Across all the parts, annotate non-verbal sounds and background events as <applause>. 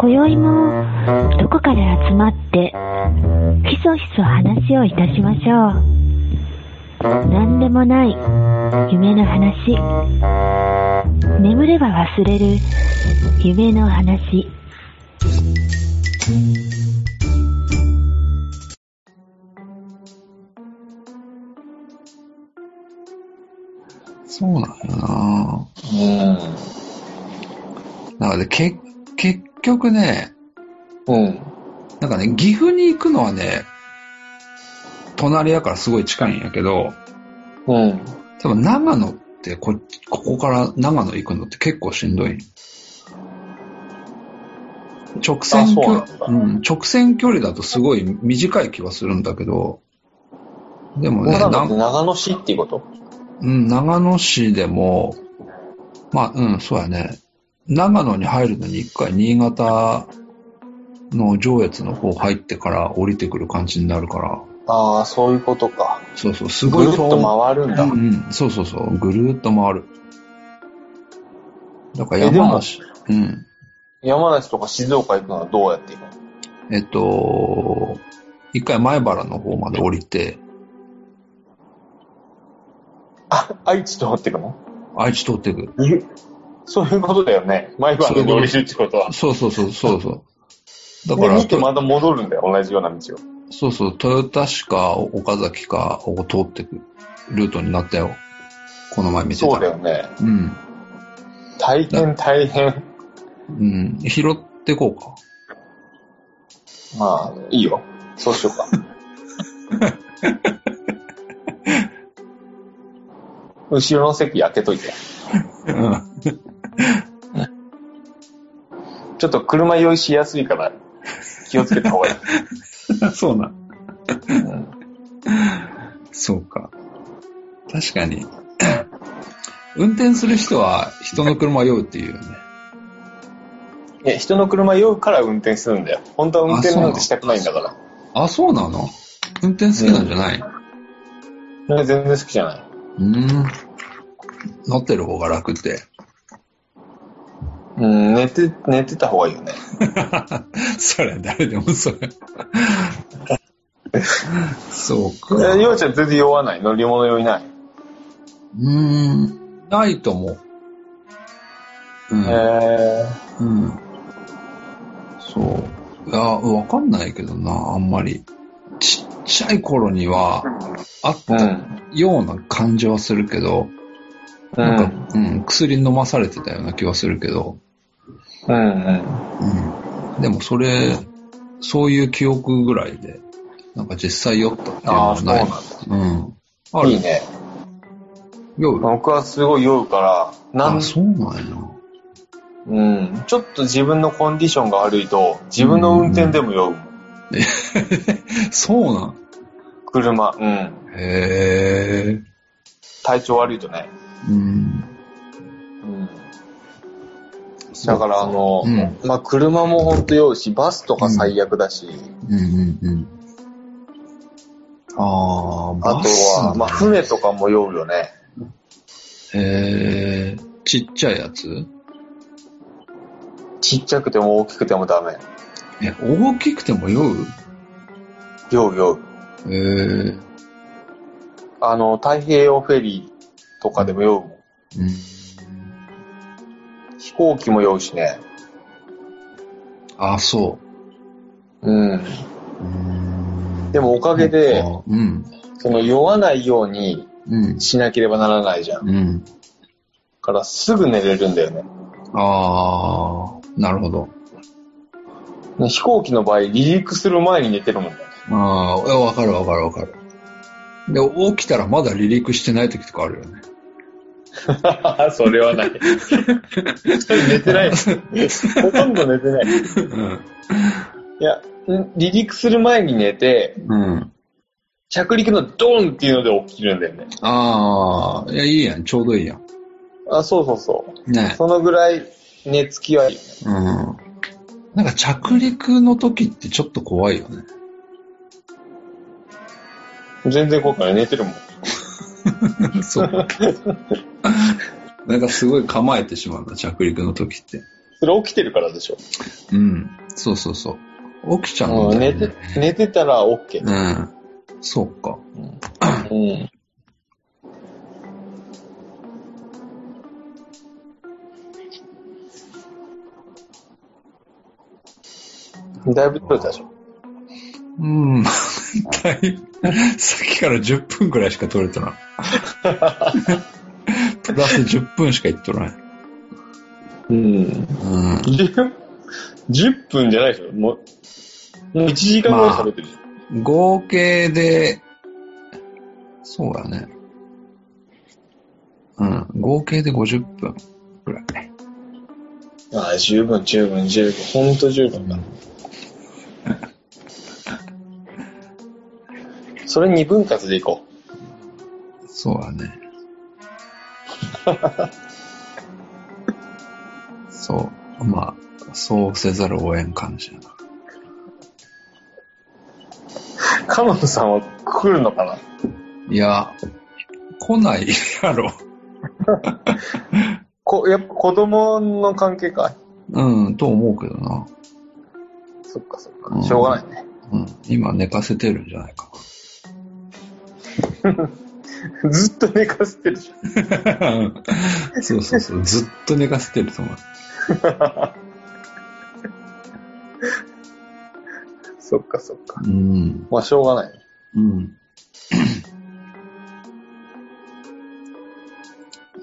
今宵もどこかで集まってひそひそ話をいたしましょう。何でもない夢の話。眠れば忘れる夢の話。そうなんやなうん。なんかね、け、結局ね、うん。なんかね、岐阜に行くのはね、隣やからすごい近いんやけど、うん。多分長野ってこ、ここから長野行くのって結構しんどい。直線距なんだうん、直線距離だとすごい短い気はするんだけど、でもね、長野市っていうこと？うん、長野市でも、まあ、うん、そうやね。長野に入るのに一回新潟の上越の方入ってから降りてくる感じになるから、ああ、そういうことか。そうそう、すごいぐるっと回るんだ。うんうん、そうそうそう、ぐるーっと回る。だから山梨、うん。山梨とか静岡行くのはどうやって行くの？えっと、一回前原の方まで降りて、あ、愛知通ってくの？愛知通ってく。えそういうことだよね。毎晩に降りるってことは。そうそうそう、そうそう。だで、から、見てまた戻るんだよ。同じような道を。そうそう、豊田市か岡崎かを通ってくルートになったよ。この前見てたら。そうだよね。うん。大変大変。うん。拾ってこうか。まあ、いいよ。そうしようか。<laughs> 後ろの席開けといて。うん。ちょっと車用意しやすいから気をつけた方がいい。<laughs> そうなそうか。確かに。運転する人は人の車を酔うっていうよね。いや、人の車酔うから運転するんだよ。本当は運転なんてしたくないんだから。あ、そうなの？運転好きなんじゃない、ね全然好きじゃない。うん、乗ってる方が楽って。うん、寝て、寝てた方がいいよね。<laughs> それ、誰でもそれ。そうか。え、ようちゃん全然酔わない乗り物酔いない。うーん、ないと思う。うん。へうん。そう。いや、わかんないけどな、あんまり。ちっちゃい頃には、あったん。ような感じはするけど、うなんかん。、うん、薬飲まされてたような気はするけど、うん。うん。うん。でもそれ、そういう記憶ぐらいで、なんか実際酔ったっていうのああ、そうはない。なんだ。うん。あるいいね。酔う？僕はすごい酔うから、なんあ、そうなんや。うん、ちょっと自分のコンディションが悪いと、自分の運転でも酔うもん。<laughs> そうなん？車、うん。へえ。体調悪いとね。うん。うん。だから、あの、うんまあ、車もほんと酔うし、バスとか最悪だし、うんうんうん。ああ、あとバスは、まあ、船とかも酔うよね。へえ、ちっちゃいやつ？ちっちゃくても大きくてもダメ。え、大きくても酔う？酔う酔う。へえ、あの、太平洋フェリーとかでも酔うもん。うん。飛行機も酔うしね。あ、そうん。う。うんでもおかげで、うん。その酔わないようにうん。しなければならないじゃん。だうん。からすぐ寝れるんだよね。ああ、なるほど。ね飛行機の場合、離陸する前に寝てるもんね。ああ、わかるわかるわかる。で、起きたらまだ離陸してない時とかあるよね。<laughs> それはない。寝てない。ほとんど寝てない。うん。いや、ん離陸する前に寝て、うん。着陸のドンっていうので起きるんだよね。ああ、いや、いいやん。ちょうどいいやん。あ、そうそうそう。ね。そのぐらい寝つきはいいよね。うん。なんか着陸の時ってちょっと怖いよね。全然怖くない。寝てるもん。<laughs> そう。<laughs> なんかすごい構えてしまうな、着陸の時って。それ起きてるからでしょ。うん。そうそうそう。起きちゃうんうん、寝だよねて、寝てたら OK。うん。そうか。うん。だいぶ取れたでしょ。うん。だいさっきから10分くらいしか取れてない。<laughs> プラス10分しか言っとらない。うん。うん。10, 10分じゃないでしょ。もう、もう1時間ぐらい喋ってるじゃん。合計で、そうだね。うん。合計で50分くらい。ああ、十分、十分、十分。ほんと十分だ。それ2分割でいこそうだね。<laughs> そう。まあ、そうせざるを得ん感じだな。う。<laughs> カノンさんは来るのかな？いや、来ないやろ。<laughs> こやっぱ子供の関係かいうん、と思うけどな。そっかそっか。うんしょうがないね。うん。今寝かせてるんじゃないか <laughs> ずっと寝かせてるじゃん。な。<laughs> そうそうそう。ずっと寝かせてると思う。<laughs> そっかそっか。うん。まあしょうがないね。うん。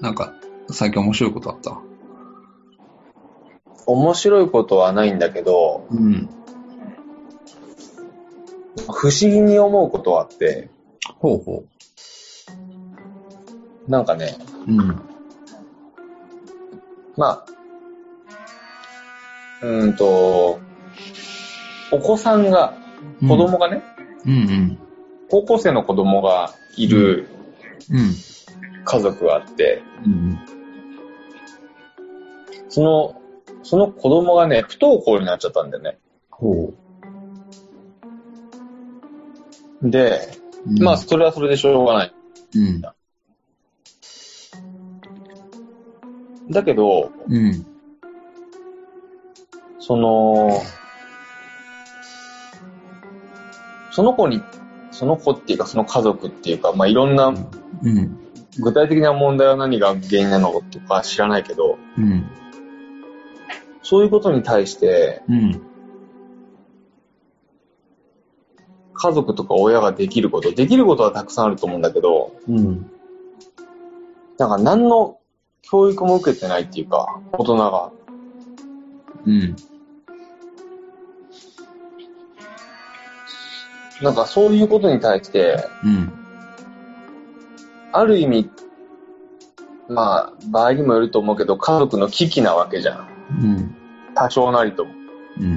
<coughs> なんか、最近面白いことあった？面白いことはないんだけど、うん。不思議に思うことはあって、ほうほなんかね、う。うん。まあ、うーんと、お子さんが、子供がね、うんうん。高校生の子供がいるうん。家族があって、うん。その、その子供がね、不登校になっちゃったんだよね。ほで、う。まあ、それはそれでしょうがない。うん。だけど、うん。その、その子に、その子っていうかその家族っていうか、まあ、いろんなうん。具体的な問題は何が原因なのとか知らないけど、うん。そういうことに対してうん。家族とか親ができること、できることはたくさんあると思うんだけど、うん。なんか何の教育も受けてないっていうか、大人が。うん。なんかそういうことに対して、うん。ある意味、まあ、場合にもよると思うけど、家族の危機なわけじゃん。うん。多少なりとも。うん。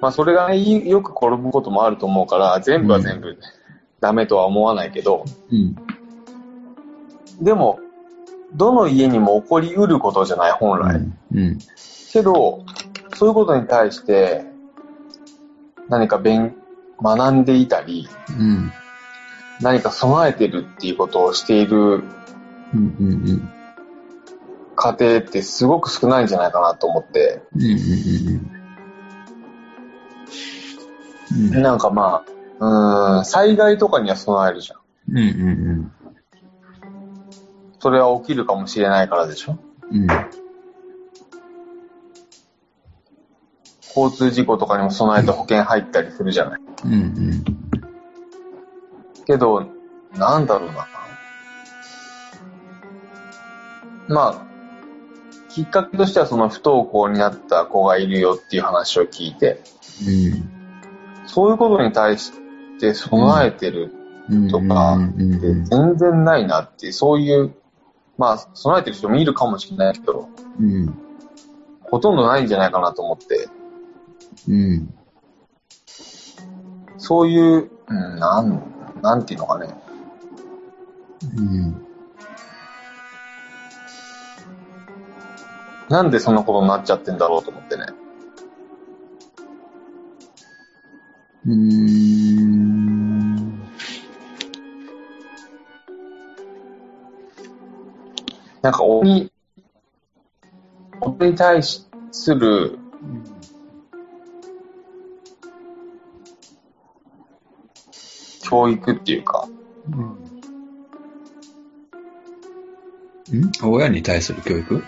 まあ、それがよく転ぶこともあると思うから、全部は全部ダメとは思わないけど、うん。でも、どの家にも起こりうることじゃない、本来。うん。けど、そういうことに対して、何か勉、学んでいたり、うん。何か備えてるっていうことをしているうん。うん。家庭ってすごく少ないんじゃないかなと思って、うん。うん。うん。なんかまあ、うーん、災害とかには備えるじゃん。うん。うん。それは起きるかもしれないからでしょ？うん。交通事故とかにも備えて保険入ったりするじゃない。うん。うん。けど、なんだろうな。まあ、きっかけとしてはその不登校になった子がいるよっていう話を聞いて、うん。そういうことに対して備えてるうん。とか全然ないなっていう、そういう、まあ、備えてる人もいるかもしれないけど、うん。ほとんどないんじゃないかなと思って、うん。そういう、うん、なん、なんていうのかね。うん。なんでそんなことになっちゃってんだろうと思ってね。うーん。なんか、鬼、鬼に対しする教育っていうか、ん。親に対する教育？う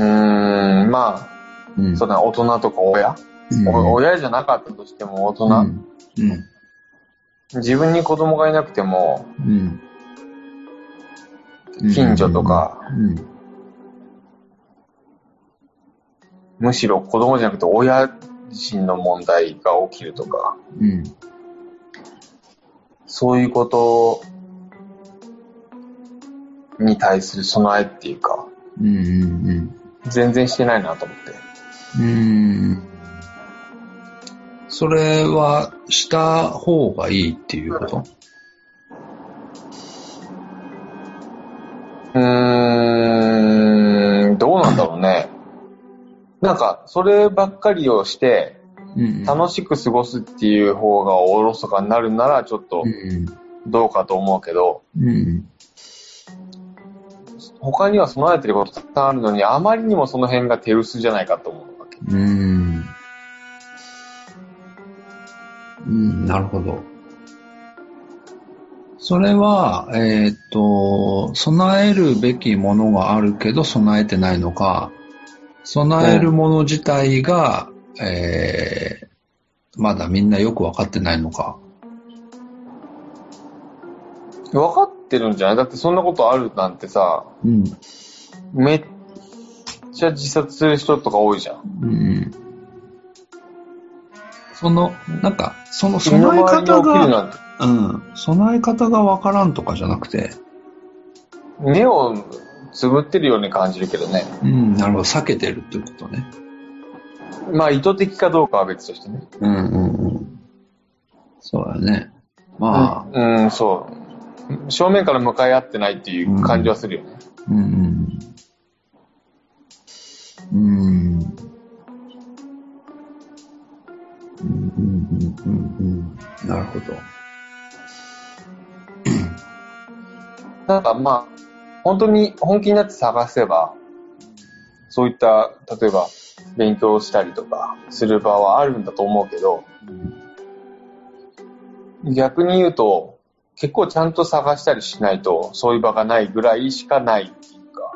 ーん、まあ、うん。そうだな、大人とか親、うん。お親じゃなかったとしても大人、うん。うん。自分に子供がいなくても、うん。近所とか、うん。むしろ子供じゃなくて親自身の問題が起きるとか、うん。そういうことに対する備えっていうか、うん。うん。全然してないなと思って。うん。それはした方がいいっていうこと？うーん、どうなんだろうね。なんか、そればっかりをして、うん。楽しく過ごすっていう方がおろそかになるなら、ちょっとうん。どうかと思うけど、うん。他には備えてることたくさんあるのに、あまりにもその辺が手薄じゃないかと思うわけ。うん。うん、なるほど。それは、えーっと、備えるべきものがあるけど備えてないのか、備えるもの自体が、えーまだみんなよくわかってないのか。分かってるんじゃない？だってそんなことあるなんてさ、うん。めっちゃ自殺する人とか多いじゃん。うん。その、なんか、その備え方が、うん、備え方がわからんとかじゃなくて、目をつぶってるように感じるけどね。うん、なるほど、避けてるってことね。まあ意図的かどうかは別としてね。うんうんうん。そうだね。まあ、うん、そう。正面から向かい合ってないっていう感じはするよね。うんうん。うん。うんうんうんうんうん。なるほど。<clears throat> なんかまあ、本当に本気になって探せば、そういった、例えば勉強したりとかする場はあるんだと思うけど、逆に言うと、結構ちゃんと探したりしないと、そういう場がないぐらいしかないっていうか、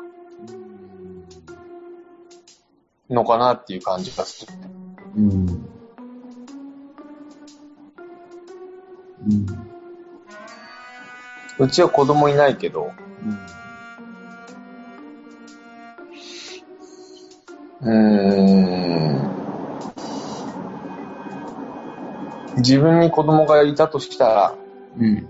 のかなっていう感じがする。うん。うん。うちは子供いないけど、うーん。自分に子供がいたとしたら、うん。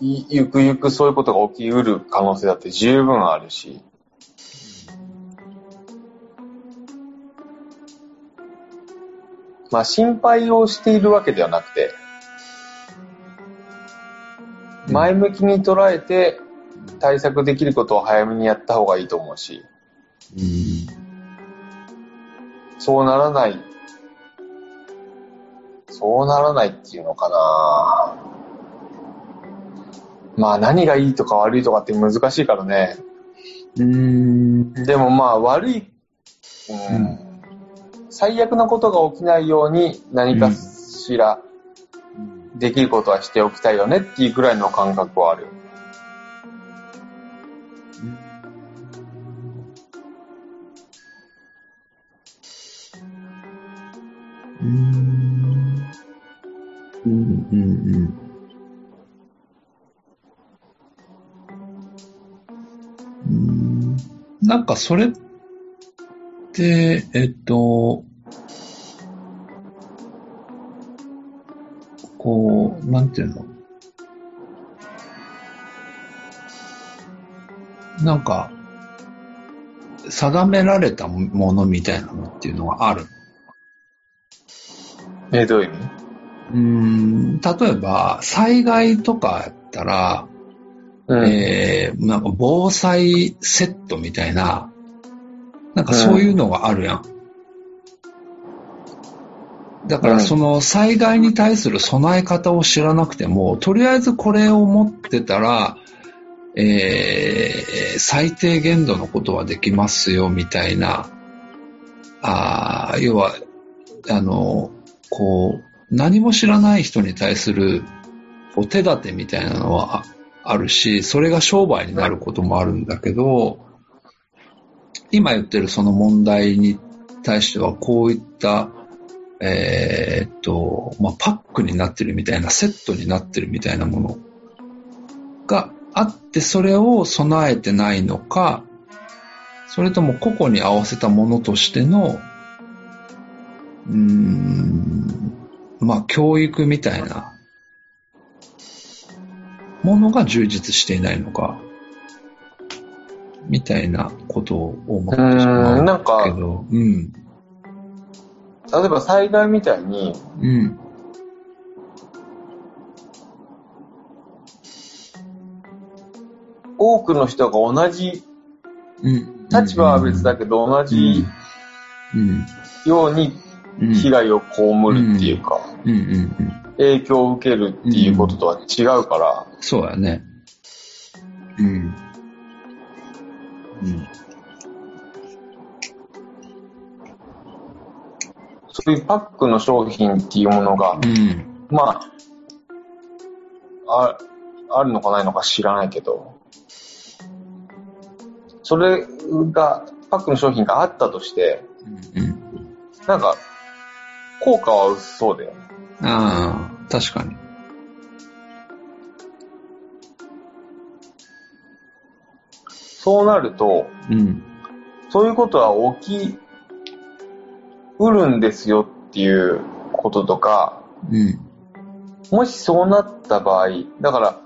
ゆくゆくそういうことが起きうる可能性だって十分あるし、まあ心配をしているわけではなくて、前向きに捉えて対策できることを早めにやった方がいいと思うし、うん。そうならない、そうならないっていうのかなまあ何がいいとか悪いとかって難しいからね。うん。でもまあ悪い、うん最悪なことが起きないように何かしらできることはしておきたいよねっていうぐらいの感覚はある。うん。うん。うん。うん。なん。かそれって、えっと、こう、なんていうの？なんか、定められたものみたいなのっていうのがある。え、どういう意味？うーん、例えば、災害とかやったら、うん。えー、なんか防災セットみたいな、なんかそういうのがあるやん。だかうんらその災害に対する備え方を知らなくても、とりあえずこれを持ってたら、えー、最低限度のことはできますよ、みたいな、あ要は、あの、こう、何も知らない人に対するこう手立てみたいなのはあるし、それが商売になることもあるんだけど、今言ってるその問題に対してはこういった、えー、っと、まあ、パックになってるみたいな、セットになってるみたいなものがあって、それを備えてないのか、それとも個々に合わせたものとしての、うーん、まあ、教育みたいなものが充実していないのか、みたいなことを思ってしまうなんかけど、うん。例えば災害みたいに、うん。多くの人が同じ、うん。立場は別だけど、同じうん。ようにうん。被害を被るっていうか。影響を受けるっていうこととは違うから、そうやね。うん。うん。そういうパックの商品っていうものが、うん。まあ、ああるのかないのか知らないけど、それが、パックの商品があったとして、うん。なんか、効果は薄そうだよね。ああ、確かに。そうなると、うん。そういうことは起きうるんですよっていうこととか、うん。もしそうなった場合、だから、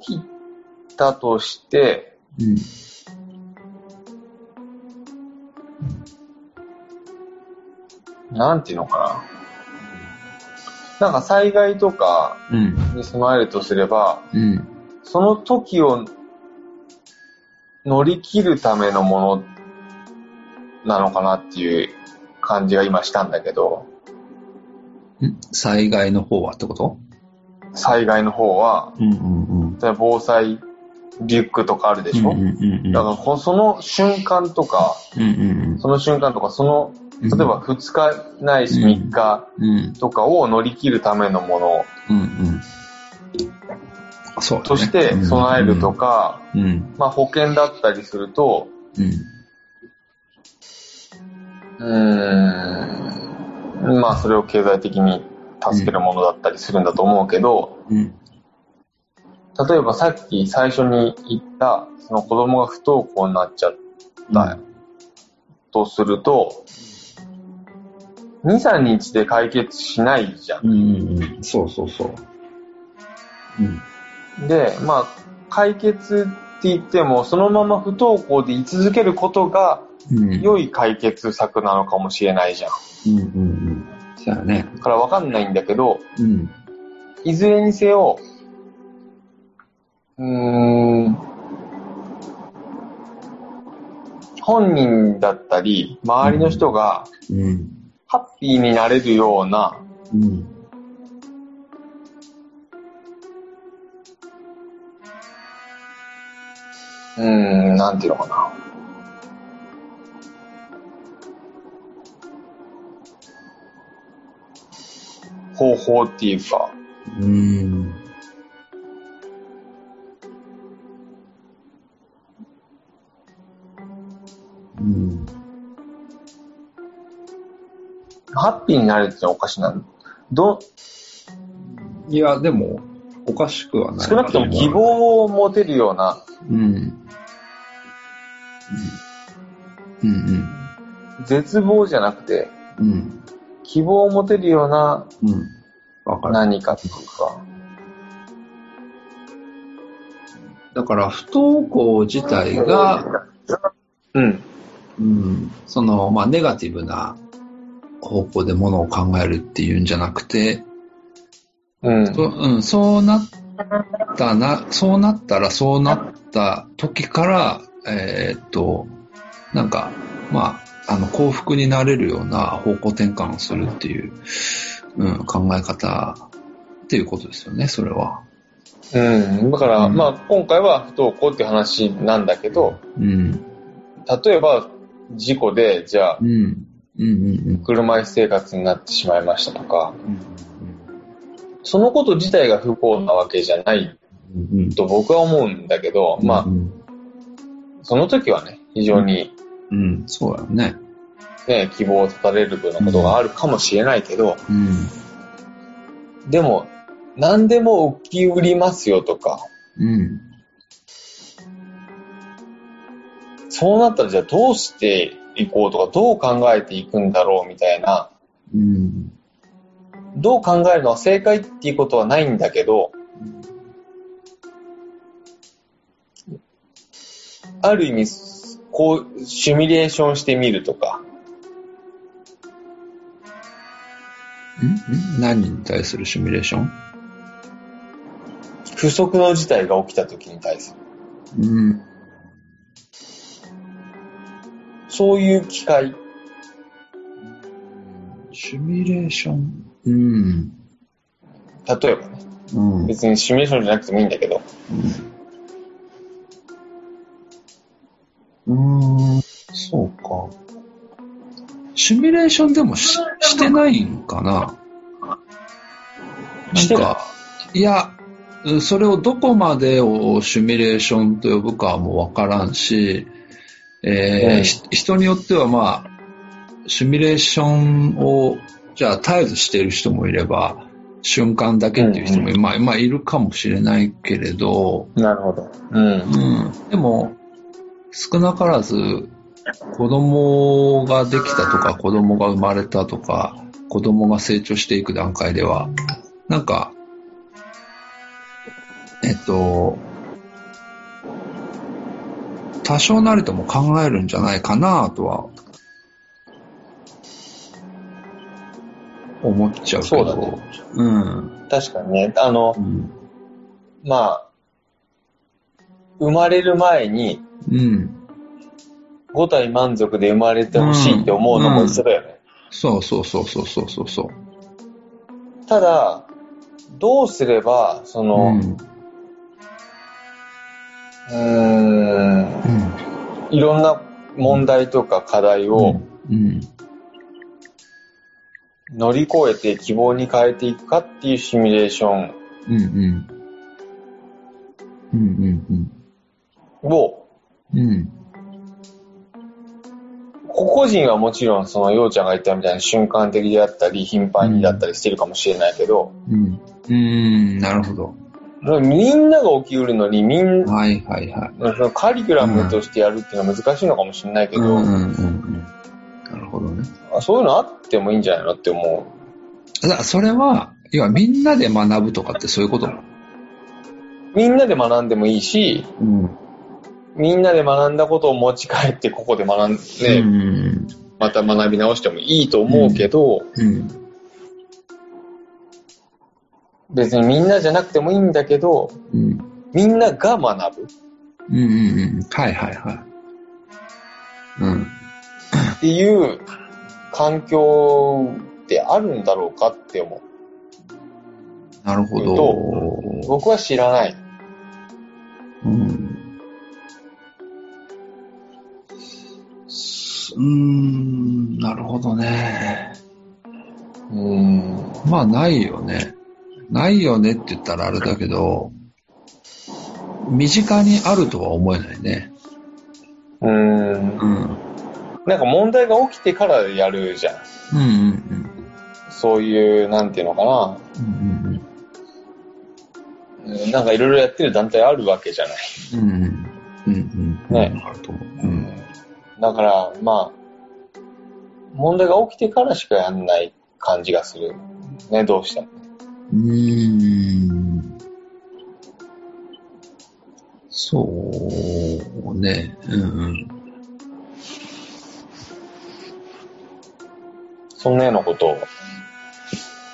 起きたとして、うん。なんていうのかな。なんか災害とかうん。に備えるとすれば、うん。その時を乗り切るためのものなのかなっていう感じが今したんだけど、ん？災害の方はってこと？災害の方は、うんうんうん。防災リュックとかあるでしょ、うんうんうん。だからこその瞬間とか、うんうんその瞬間とか、その、うん。例えば2日ないし3日うん。とかを乗り切るためのものうんうん。そうだねとして備えると。か、うん。まあ保険だったりすると、うん。ん、まあそれを経済的に助けるものだったりするんだと思うけど、うん。例えばさっき最初に言った、その子供が不登校になっちゃったとすると、2、3日で解決しないじゃんうん。そうそうそう。うん。で、まあ、解決って言っても、そのまま不登校で居続けることがうん。良い解決策なのかもしれないじゃん。うんうんうん。そうやね。だからわかんないんだけど、うん。いずれにせよ、うーん、本人だったり、周りの人がうん。ハッピーになれるような、うん。うーん、なんていうのかな。方法っていうか、うん。うん。ハッピーになれるってのはおかしなの。ど、いや、でも、おかしくはない。少なくとも希。望を持てるような、うん。うん。絶望じゃなくて、うん。うん。希望を持てるようなうん。何かっていうか。だから、不登校自体が、うん。うん、その、まあ、ネガティブな方向でものを考えるっていうんじゃなくて、うん。そうん、そうなったな、そうなったらそうなった時から、えーっと、なんか、まあ、あの、幸福になれるような方向転換をするっていう、うん、考え方っていうことですよね、それは。うん。だから、うんまあ、今回は不登校って話なんだけど、うん。例えば、事故で、じゃあう、ん。うん。うん。車椅子生活になってしまいましたとか、うん。そのこと自体が不幸なわけじゃないうん。と僕は思うんだけど、まあう、ん。その時はね、非常にうん。そうだよね。ね、希望を絶たれるようなことがあるかもしれないけど、うん。でも、何でも起きうりますよとか、うん。そうなったらじゃあどうしていこうとか、どう考えていくんだろうみたいな、うん。どう考えるのは正解っていうことはないんだけど、ある意味、こう、シミュレーションしてみるとか、ん？ん？何に対するシミュレーション？不測の事態が起きた時に対する。うん。そういう機会。シミュレーション？うん。例えばね、うん。別にシミュレーションじゃなくてもいいんだけど、うん。そうか。シミュレーションでもししてないんかな？なんか、いや、うんそれをどこまでをシミュレーションと呼ぶかもわからんし、えー人によってはまあ、シミュレーションを、じゃあ絶えずしている人もいれば、瞬間だけっていう人も、うんまあ、まあ、いるかもしれないけれど、なるほど。うん。うん。でも、少なからず、子供ができたとか、子供が生まれたとか、子供が成長していく段階では、なんか、えっと、多少なりとも考えるんじゃないかなとは、思っちゃうけど。そうだねうん。確かにね、あのう、ん。まあ、生まれる前にうん。5体満足で生まれてほしいって思うのも一緒だよね。そうそうそうそうそうそうそう。ただ、どうすれば、その、うん。ん、いろんな問題とか課題をうん。乗り越えて希望に変えていくかっていうシミュレーションうん。うん。うん。うん。を、うん。うん。個々人はもちろんそのようちゃんが言ったみたいに瞬間的であったり頻繁にだったりしてるかもしれないけど、うん。うん。なるほど。みんなが起きうるのにみんな、はいはいはい。カリキュラムとしてやるっていうのは難しいのかもしれないけど、うんうんうんうん。なるほどね。あそういうのあってもいいんじゃないのって思だからそれは、要はみんなで学ぶとかってそういうことう。みんなで学んでもいいし、うん。みんなで学んだことを持ち帰ってここで学んで、うん。また学び直してもいいと思うけど、うん。別にみんなじゃなくてもいいんだけど、うん。みんなが学ぶうんうんうん。はいはいはい。うん。っていう環境ってあるんだろうかって思う。なるほど。僕は知らない。うん。うーん、なるほどね。うん。まあないよね。ないよねって言ったらあれだけど、身近にあるとは思えないね。うん。うん。なんか問題が起きてからやるじゃん。うんうんそういう、なんていうのかな。うん。うんうんなんかいろいろやってる団体あるわけじゃない。うんうん。うんうんうん。ねあると。だから、まあ、問題が起きてからしかやんない感じがする。ね、どうしても。うーん。そうね。うんうん。そんなようなことを、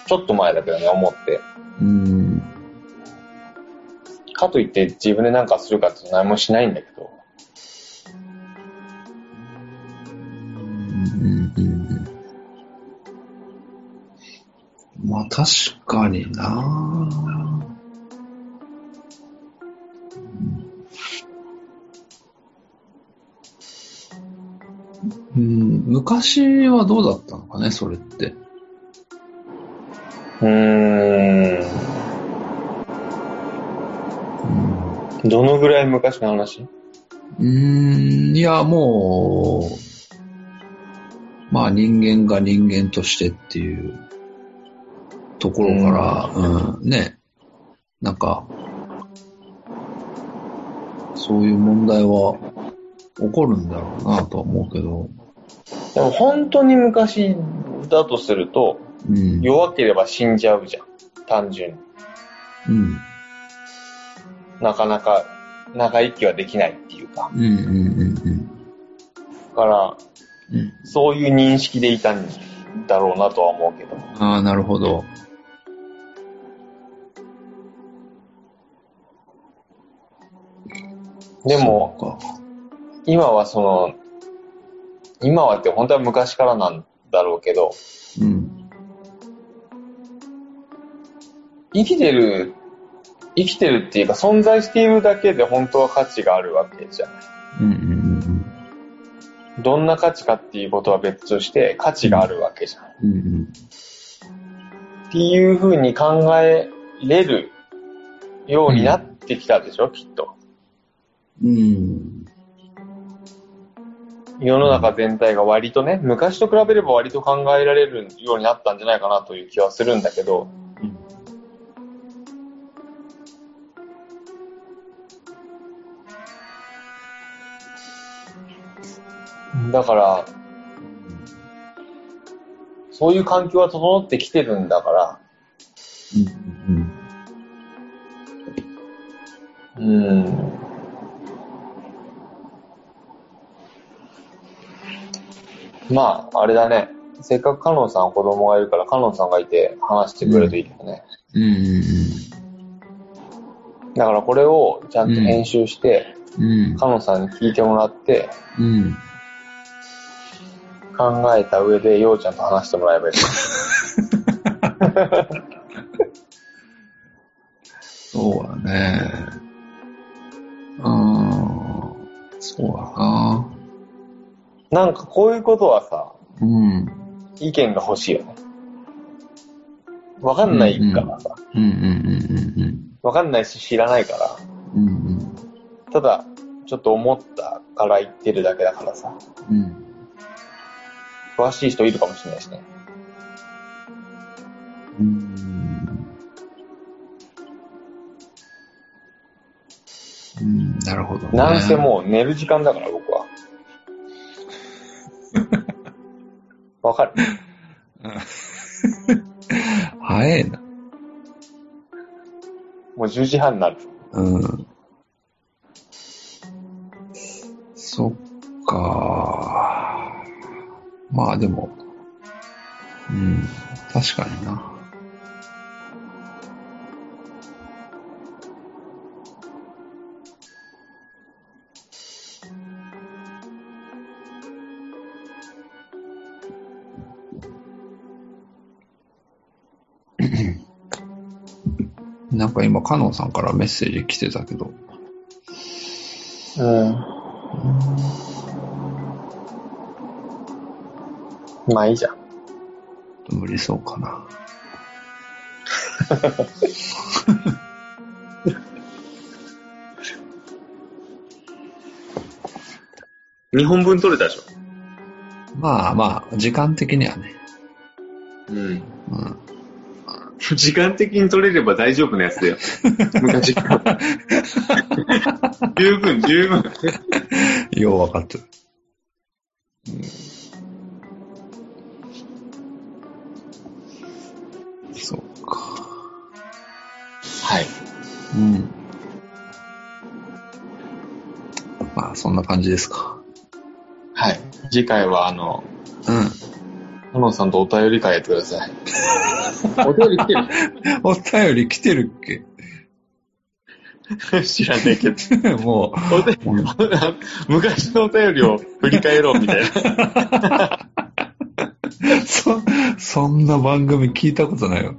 ちょっと前だけどね、思って。うん。かといって自分で何かするかって何もしないんだけど。まあ確かになうん、昔はどうだったのかね、それって。うーん。どのぐらい昔の話？うーん、いや、もう、まあ人間が人間としてっていうところから、うん、ね、なんか、そういう問題は起こるんだろうなとは思うけど、でも本当に昔だとすると、うん。弱ければ死んじゃうじゃん。単純に。うん。なかなか長生きはできないっていうか。うんうんうんだから、うん。うん。そういう認識でいたんだろうなとは思うけど。ああ、なるほど。でも、今はその、今はって本当は昔からなんだろうけど、うん。生きてる、生きてるっていうか存在しているだけで本当は価値があるわけじゃない。うんうんうんどんな価値かっていうことは別として価値があるわけじゃん。うん。うんうん。っていう風に考えれるようになってきたでしょ、きっと。うん。世の中全体が割とね、昔と比べれば割と考えられるようになったんじゃないかなという気はするんだけど、だから、そういう環境は整ってきてるんだから、うん。うん。うん。まあ、あれだね。せっかくカノンさん子供がいるから、カノンさんがいて話してくれるといいけどね。うんうんだからこれをちゃんと編集して、うん。うん。カノンさんに聞いてもらって、うん。考えた上で、ようちゃんと話してもらえばいい。<laughs> そうだね。うん。そうだな。なんかこういうことはさ、うん。意見が欲しいよね。わかんないからさ。うんうんうんわかんないし知らないから。うんうん。うんただ、ちょっと思ったから言ってるだけだからさ。うん。うん。詳しい人いるかもしれないしね。うん。うん、なるほど、ね。なんせもう寝る時間だから、僕は。わかる早いな。もう10時半になる。うん。そっか。まあでも、うん、確かにな。なんか今、カノンさんからメッセージ来てたけど、うん。まあいいじゃん。無理そうかな。2本分取れたでしょ？まあまあ、時間的にはね。うん。うん。時間的に取れれば大丈夫なやつだよ。<laughs> 昔から。<laughs> 十分、十分。よう分かってる。そうか。はい。うん。まあ、そんな感じですか。はい。次回は、あの、うん。カノンさんとお便り会やってください。<laughs> お便り来てお便り来てるっけ？る <laughs> 知らないけど。<laughs> もお便う、昔のお便りを振り返ろうみたいな。そ、そんな番組聞いたことないよ。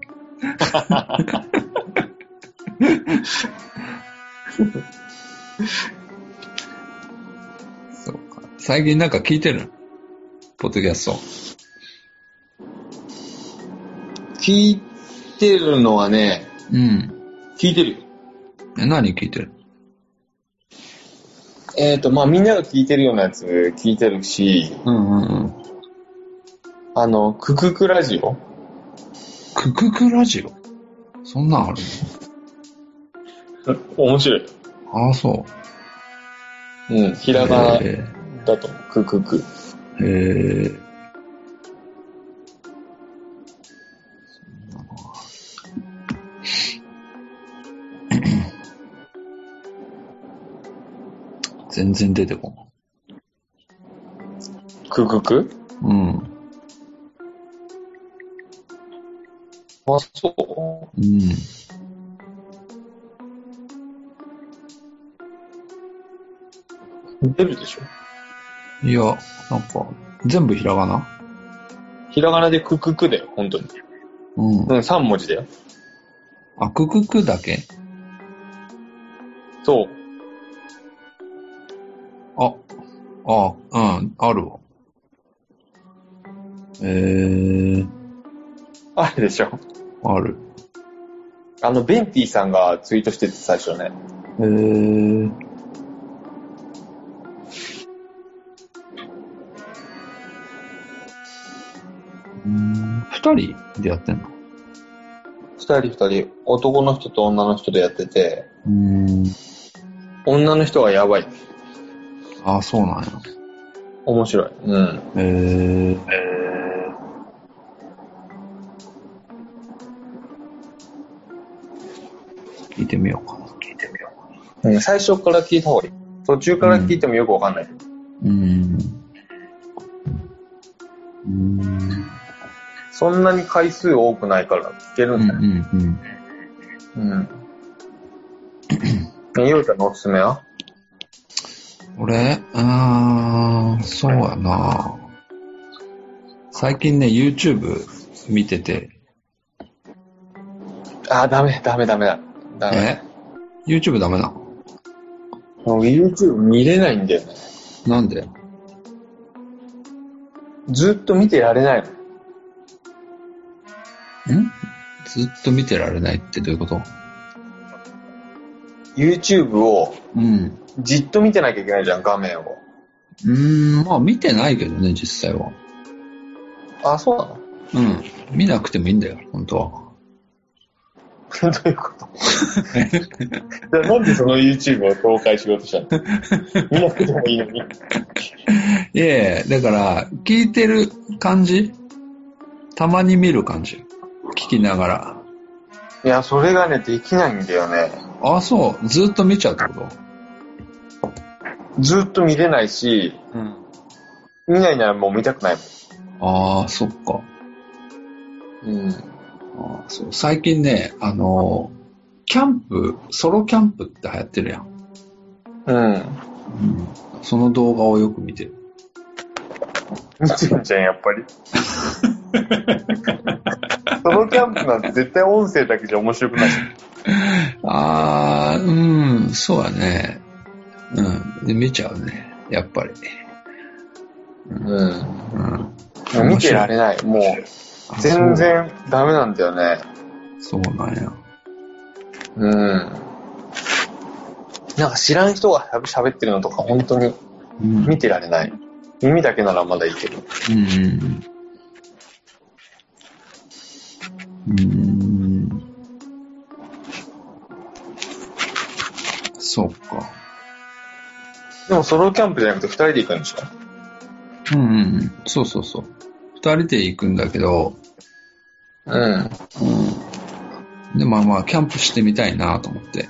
そうか。最近なんか聞いてる？ポッドキャスト。聞いてるのはね、うん。聞いてるよ。え、何聞いてる？えっ、と、まあみんなが聞いてるようなやつ聞いてるし、うんうんうん。あの、クククラジオ？クククラジオ？そんなんある面白い。のああ、そうん、ひう。らがなへだと。ククク。え。へ全然出てこククク？ない。うん。あ、そううん。出るでしょ？いや、なんか、全部ひらがな？ひらがなでクククだよ、本当に。うん。うん、3文字だよ。あ、くくくだけ？そう。あ、あ、うん、あるわ。えー、あれでしょある。あの、ベンティさんがツイートしてて最初ね。えー、うん二人でやってんの？二人二人、男の人と女の人でやってて、うん。女の人はやばい。あ、そうなんや。面白い。うん。えー、聞いてみようかな。聞いてみようん、最初から聞いた方がいい。途中から聞いてもよくわかんない。う。うん。うん。そんなに回数多くないから聞けるうんんだよ。うんうん。うん。うちゃんのおすすめは？俺、うーん、そうやな。最近ね、YouTube 見てて、あ、ダメ、ダメ、ダメだ。ダメ。え ?YouTube ダメなの？もう YouTube 見れないんだよね。なんで？ずっと見てられないの。ん？ずっと見てられないってどういうこと？YouTube をうん。じっと見てなきゃいけないじゃん、画面を。うーん、まあ見てないけどね、実際は。あ、そうなの？うん。見なくてもいいんだよ、本当は。<laughs> どういうこと？じゃあなんでその YouTube を公開しようとしたの？見なくてもいいのに。<laughs> いやいや、だから、聞いてる感じ？たまに見る感じ。聞きながら。いや、それがね、できないんだよね。あ、そう。ずっと見ちゃうってこと？ずっと見れないし、うん。見ないならもう見たくないああ、そっか。もん。うん。あーそう最近ね、あのーキャンプ、ソロキャンプって流行ってるやん。うん。うん。その動画をよく見てる。見てんじゃん、やっぱり。<laughs> そのキャンプなんて絶対音声だけじゃ面白くない。ああ、うん、そうやね。うん。で、見ちゃうね。やっぱり。うん。うん。もう見てられない。もう、あ全。然ダメなんだよね。そうなんや。うん。なんか知らん人が喋ってるのとか本当にうん。見てられない。耳だけならまだいいけど。うんうんうん。うん。そうか。でもソロキャンプじゃなくて二人で行くんでしょうんうんうん。そうそうそう。二人で行くんだけど、うん。うん。で、まあまあ、キャンプしてみたいなと思って。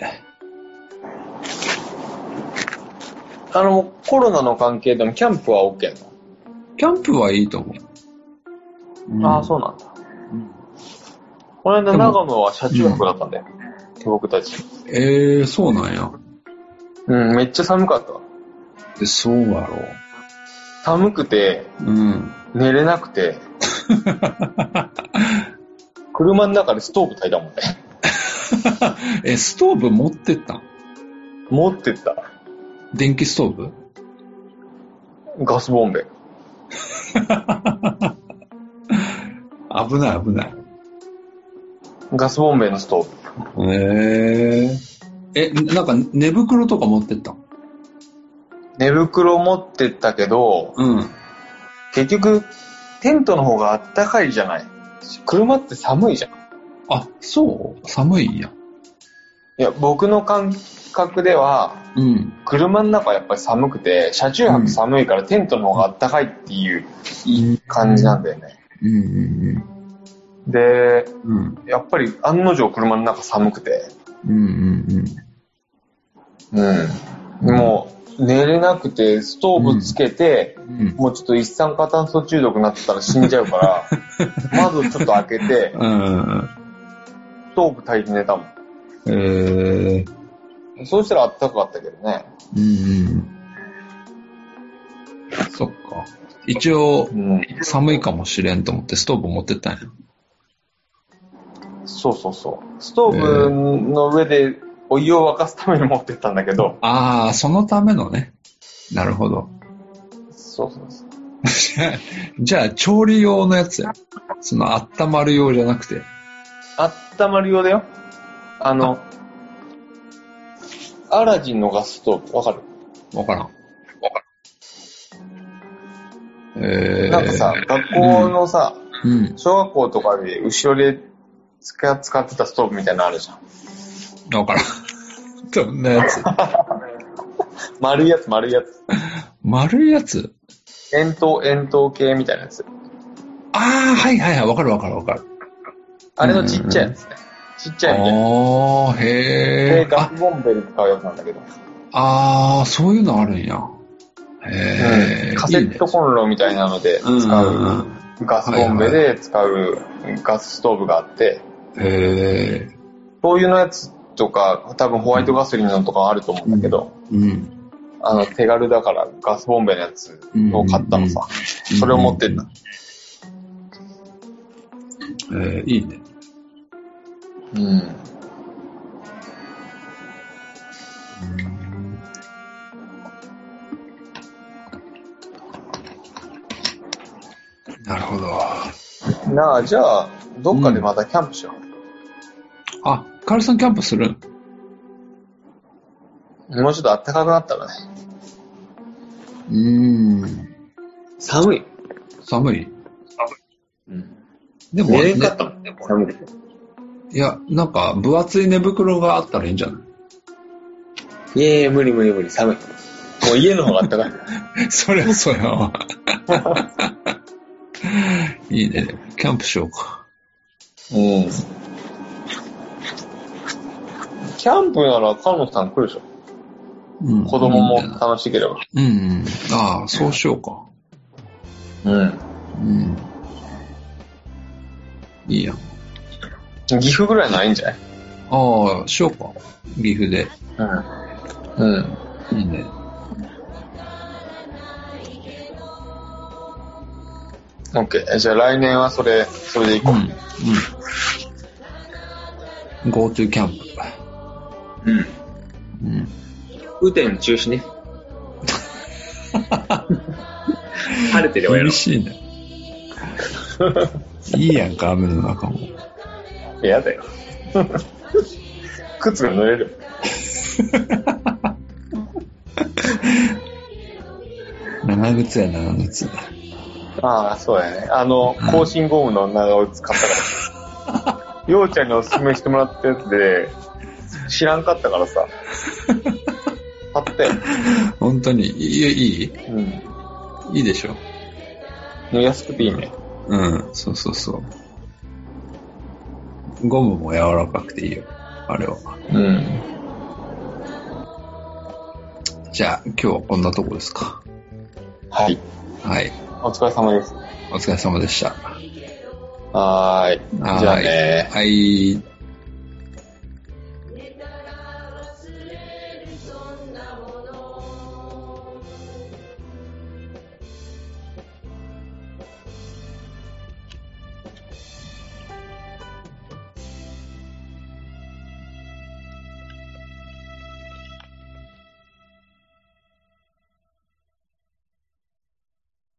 あの、コロナの関係でもキャンプは OK なキャンプはいいと思う。の、ああ、そうなんだ。うん。この間長野は車中泊だったんだよ。僕たち。ええー、そうなんや。うん、めっちゃ寒かったわ。で、そうやろ寒くて、う。うん。寝れなくて、車の中でストーブ炊いたもんね。<laughs> え、ストーブ持ってったん？持ってった。電気ストーブ？ガスボンベ。<laughs> 危ない危ない。ガスボンベのストーブ。へえ。え、なんか寝袋とか持ってった寝袋持ってったけど、うん。結局、テントの方があったかいじゃない。車って寒いじゃん。あ、そう？寒いんや。いや、僕の感覚では、うん。車の中やっぱり寒くて、車中泊寒いからテントの方があったかいっていう感じなんだよね。うんうんで、うん。うん。やっぱり案の定車の中寒くて、うんうんうん。もう寝れなくて、ストーブつけて、うん。うん。もうちょっと一酸化炭素中毒になってたら死んじゃうから、<laughs> 窓ちょっと開けて、うん。ストーブ焚いて寝たもん。えー。そうしたらあったかかったけどね。うんうん。そっか。一応う、ん。寒いかもしれんと思ってストーブ持ってったんや。そうそうそう。ストーブの上でお湯を沸かすために持ってったんだけど、ああ、そのためのね。なるほど。そうそうそう。<laughs> じゃあ、調理用のやつや。その、温まる用じゃなくて。あったまるようだよ。あの、アラジンのガスストーブ、わかる？わからん。えー、なんかさ、学校のさ、うん。小学校とかで後ろで使使ってたストーブみたいなのあるじゃん。わからん。どんなやつ <laughs> 丸いやつ、丸いやつ。丸いやつ？円筒、円筒系みたいなやつ。ああ、はいはいはい。わかるわかるわかる。あれのちっちゃいやつね。ちっちゃいみたいな。ああ、へで、え。あガスボンベで使うやつなんだけど。あー、そういうのあるんや。へえ。カセットコンロみたいなので使うんうんう、ガスボンベで使うガスストーブがあって、うん。へえ。そういうのやつとか、多分ホワイトガソリンのとかあると思うんだけど、うん。あの、手軽だからガスボンベのやつを買ったのさ。それを持ってった。えー、いいね。うん。なるほど。なあ、じゃあ、どっかでまたキャンプしよあ、カールさんキャンプする？もうちょっと暖かくなったらね。うーん。寒い。寒い？うん。でも、寝れんかねったもんね、寒くて。いや、なんか、分厚い寝袋があったらいいんじゃない？いやいや、無理無理無理、寒い。もう家の方が暖かい。<laughs> そりゃそうやわ。<laughs> いいね。キャンプしようか。うん。キャンプなら、カノさん来るでしょ。うん。子供も楽しければ。うんうん。ああ、そうしようか。うん。うん。いいやん。岐阜ぐらいないんじゃない？ああ、しようか。岐阜で。うん。うん。いいね。オッケー。じゃあ来年はそれ、それで行こうん。うん。GoTo キャンプ。う。うん。うん。雨天中止ね。晴れてればやろ厳しいね。いいやんか、雨の中も。う。やだよ。靴が濡れる。<laughs> 長靴や、長靴。ああ、そうやね。あの、更新ゴムの長靴買ったから。<laughs> ようちゃんにおすすめしてもらったやつで、知らんかったからさ。買って。本当に、いいいい？うん。いいでしょ。安くていいね。うん、そうそうそう。ゴムも柔らかくていいよ。あれは。うん。じゃあ、今日はこんなとこですか。はい。はい。お疲れ様です。お疲れ様でした。はーい。じゃあね。はい。